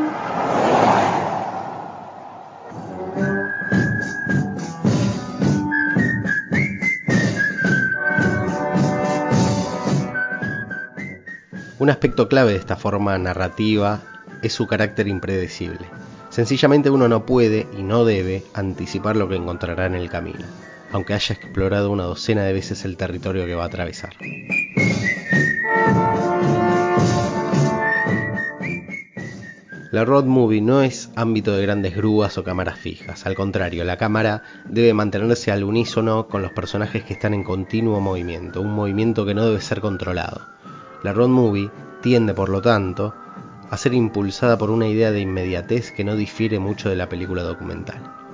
Un aspecto clave de esta forma narrativa es su carácter impredecible. Sencillamente uno no puede y no debe anticipar lo que encontrará en el camino, aunque haya explorado una docena de veces el territorio que va a atravesar. La road movie no es ámbito de grandes grúas o cámaras fijas, al contrario, la cámara debe mantenerse al unísono con los personajes que están en continuo movimiento, un movimiento que no debe ser controlado. La road movie tiende, por lo tanto, a ser impulsada por una idea de inmediatez que no difiere mucho de la película documental.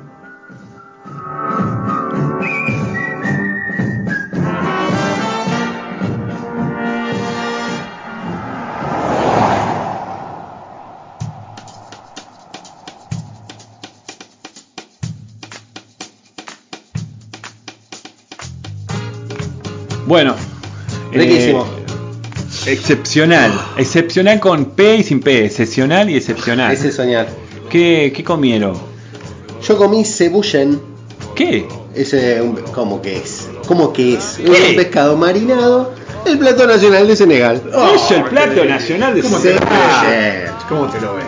Excepcional. Excepcional con P y sin P. Excepcional y excepcional. Ese soñar. ¿Qué, qué comieron? Yo comí cebuyen, ¿Qué? ese un- ¿cómo que es? ¿Cómo que es? ¿Qué? Un pescado marinado, el plato nacional de Senegal. es el plato nacional de ¿Cómo te lo Senegal. ves? ¿Cómo te lo ves?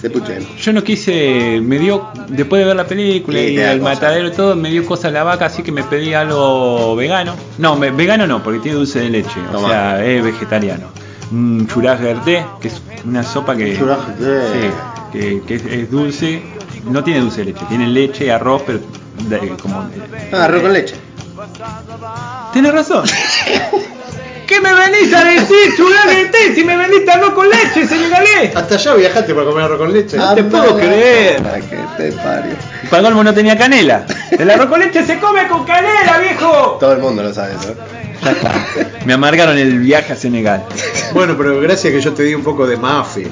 Cebuyen. Yo no quise, me dio, después de ver la película y da el cosa. matadero y todo, me dio cosa la vaca, así que me pedí algo vegano. No, me- vegano no, porque tiene dulce de leche, o Toma. sea, es vegetariano. Un churras verde, que es una sopa que, sí, que, que es, es dulce, no tiene dulce de leche, tiene leche y arroz, pero de- como... Ah, arroz con leche. Tienes razón. ¿Qué me venís a decir, churras verde, si me venís arroz con leche, senegalés? Hasta allá viajaste para comer arroz con leche. No te puedo creer. Para que te parió. Para colmo no tenía canela. El arroz con leche se come con canela, viejo. Todo el mundo lo sabe eso. Ya está. Me amargaron el viaje a Senegal. Bueno, pero gracias que yo te di un poco de mafe.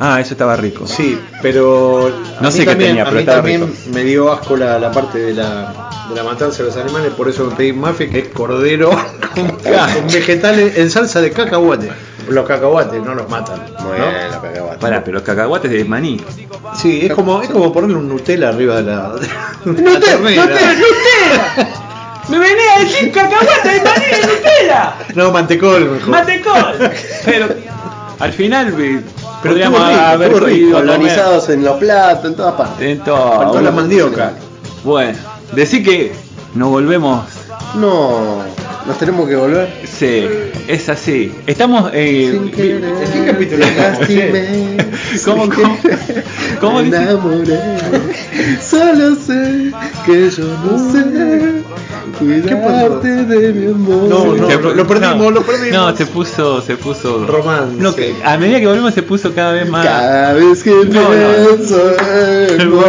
Ah, eso estaba rico. Sí, pero. a No sé qué también, tenía, a pero mí estaba también rico. me dio asco la, la parte de la, de la matanza de los animales, por eso me pedí mafe, que es cordero con, con vegetales en salsa de cacahuate. Los cacahuates no los matan. Muy ¿no? bien, la cacahuate. Pará, pero los cacahuates de maní. Sí, es como, es como ponerle un Nutella arriba de la. de la ¡Nutella! ¡Nutella! ¡Me venía a decir cacahuate de maní de Nutella! No, mantecol mejor. ¡Mantecol! Pero al final Pero podríamos rico, haber rico, Colonizados en los platos, en todas partes. en todo. Con Toda la mandioca. Bueno, decir que nos volvemos. No, nos tenemos que volver. Sí, es así. Estamos. Eh, Sin querer, ¿en qué capítulo estamos? ¿Cómo, cómo? ¿Cómo dice? enamoré. Solo sé que yo no sé cuidarte de mi amor. No, no, Se- lo- lo perdimos, lo perdimos. No, se puso, se puso. Romance. No, que a medida que volvemos se puso cada vez más. Cada vez que No, no. pienso en vos.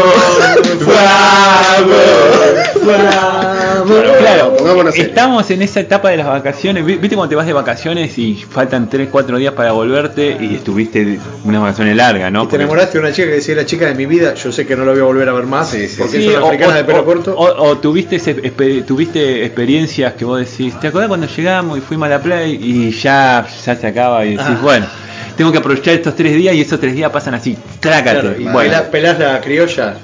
Claro, Pongámonos serios. estamos en esa etapa de las vacaciones. Vi- ¿Viste cuando te vas de vacaciones y faltan 3, 4 días para volverte y estuviste unas vacaciones largas, ¿no? Y te enamoraste de una chica que decía la chica de mi vida, yo sé que no la voy a volver a ver más, Sí, sí, porque Sí, es una o, africana o- de pelo o- corto. o- tuviste, experiencias que vos decís, ¿te acordás cuando llegamos y fuimos a la playa y ya, ya se acaba y decís, Ah. bueno, tengo que aprovechar estos tres días y esos tres días pasan así, trácate. Claro, y bueno, pelás, pelás la criolla.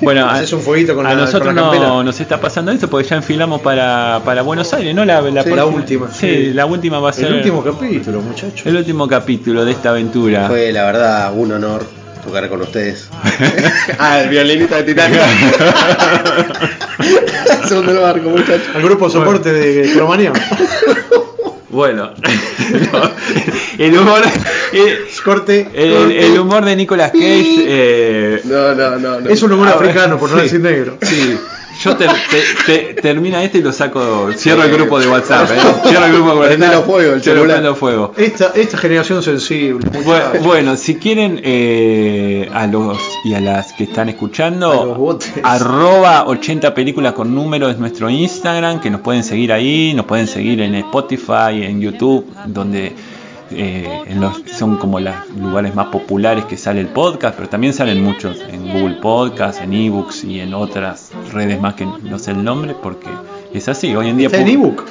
Bueno, a, un fueguito con a la- nosotros con la no, nos está pasando eso porque ya enfilamos para, para Buenos Aires, ¿no? La, la, Sí, la última, Sí, sí. la última va a ser El último capítulo, muchachos. el último capítulo de esta aventura. Fue la verdad un honor tocar con ustedes. ah, el violinista de Titanic. Segundo barco, muchachos. Al grupo soporte de Cromanía. Bueno, no, el humor, Corte. el, el humor de Nicolas Cage. eh, No, no, no. no. Es un humor Ah, africano, por no decir negro. Sí, yo te, te- te- termina este y lo saco, cierro el grupo de WhatsApp, ¿eh? cierro el grupo de WhatsApp. fuego, el celular. prendo fuego. Esta, esta generación sensible. Bueno, si quieren eh, a los y a las que están escuchando, arroba 80 películas con número es nuestro Instagram, que nos pueden seguir ahí, nos pueden seguir en Spotify, en YouTube, donde eh, en los, son como los lugares más populares que sale el podcast, pero también salen muchos en Google Podcast, en ebooks y en otras redes más que no sé el nombre, porque es así, hoy en día... ¿Está en ebook?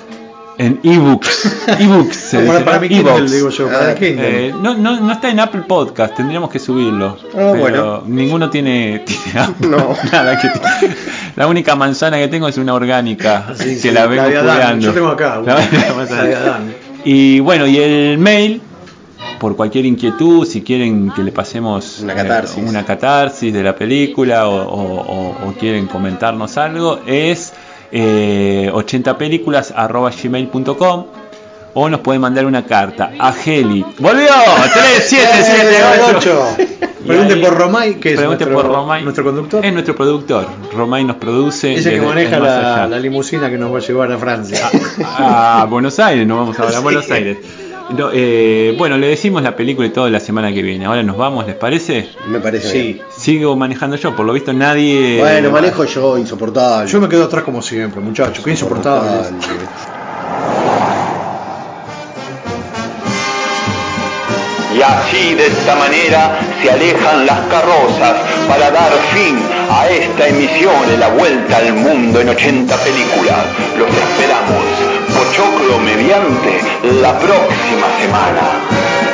En ebooks, ebooks se Para, mi Kindle, digo yo, para Ah, Kindle. Eh, no, no, no está en Apple Podcast, tendríamos que subirlo. Ah, pero bueno. ninguno tiene, tiene Apple, No. nada que tiene. La única manzana que tengo es una orgánica Sí, que sí, la la vengo de Adán, cuidando. yo tengo acá, La- una. la. La. Y bueno, y el mail, por cualquier inquietud, si quieren que le pasemos Una eh, catarsis. una catarsis de la película o, o- o- o quieren comentarnos algo, es eh, 80 películas gmail.com o nos pueden mandar una carta a Heli. ¡Volvió! 3778 Pregunten ahí- por Romay, que es Pregunten nuestro, por Romay. nuestro conductor. Es nuestro productor. Romay nos produce. Ese que desde maneja el la, limusina que nos va a llevar a Francia. a Buenos Aires, nos vamos ahora a Buenos Aires. No, eh, bueno, le decimos la película y todo la semana que viene. Ahora nos vamos, ¿les parece? Me parece Sí. bien. Sigo manejando yo, por lo visto nadie. Bueno, manejo yo, insoportable. Yo me quedo atrás como siempre, muchachos. Qué insoportable. Y así de esta manera se alejan las carrozas para dar fin a esta emisión de la vuelta al mundo en 80 películas. Los esperamos, Pochoclo mediante, la próxima semana.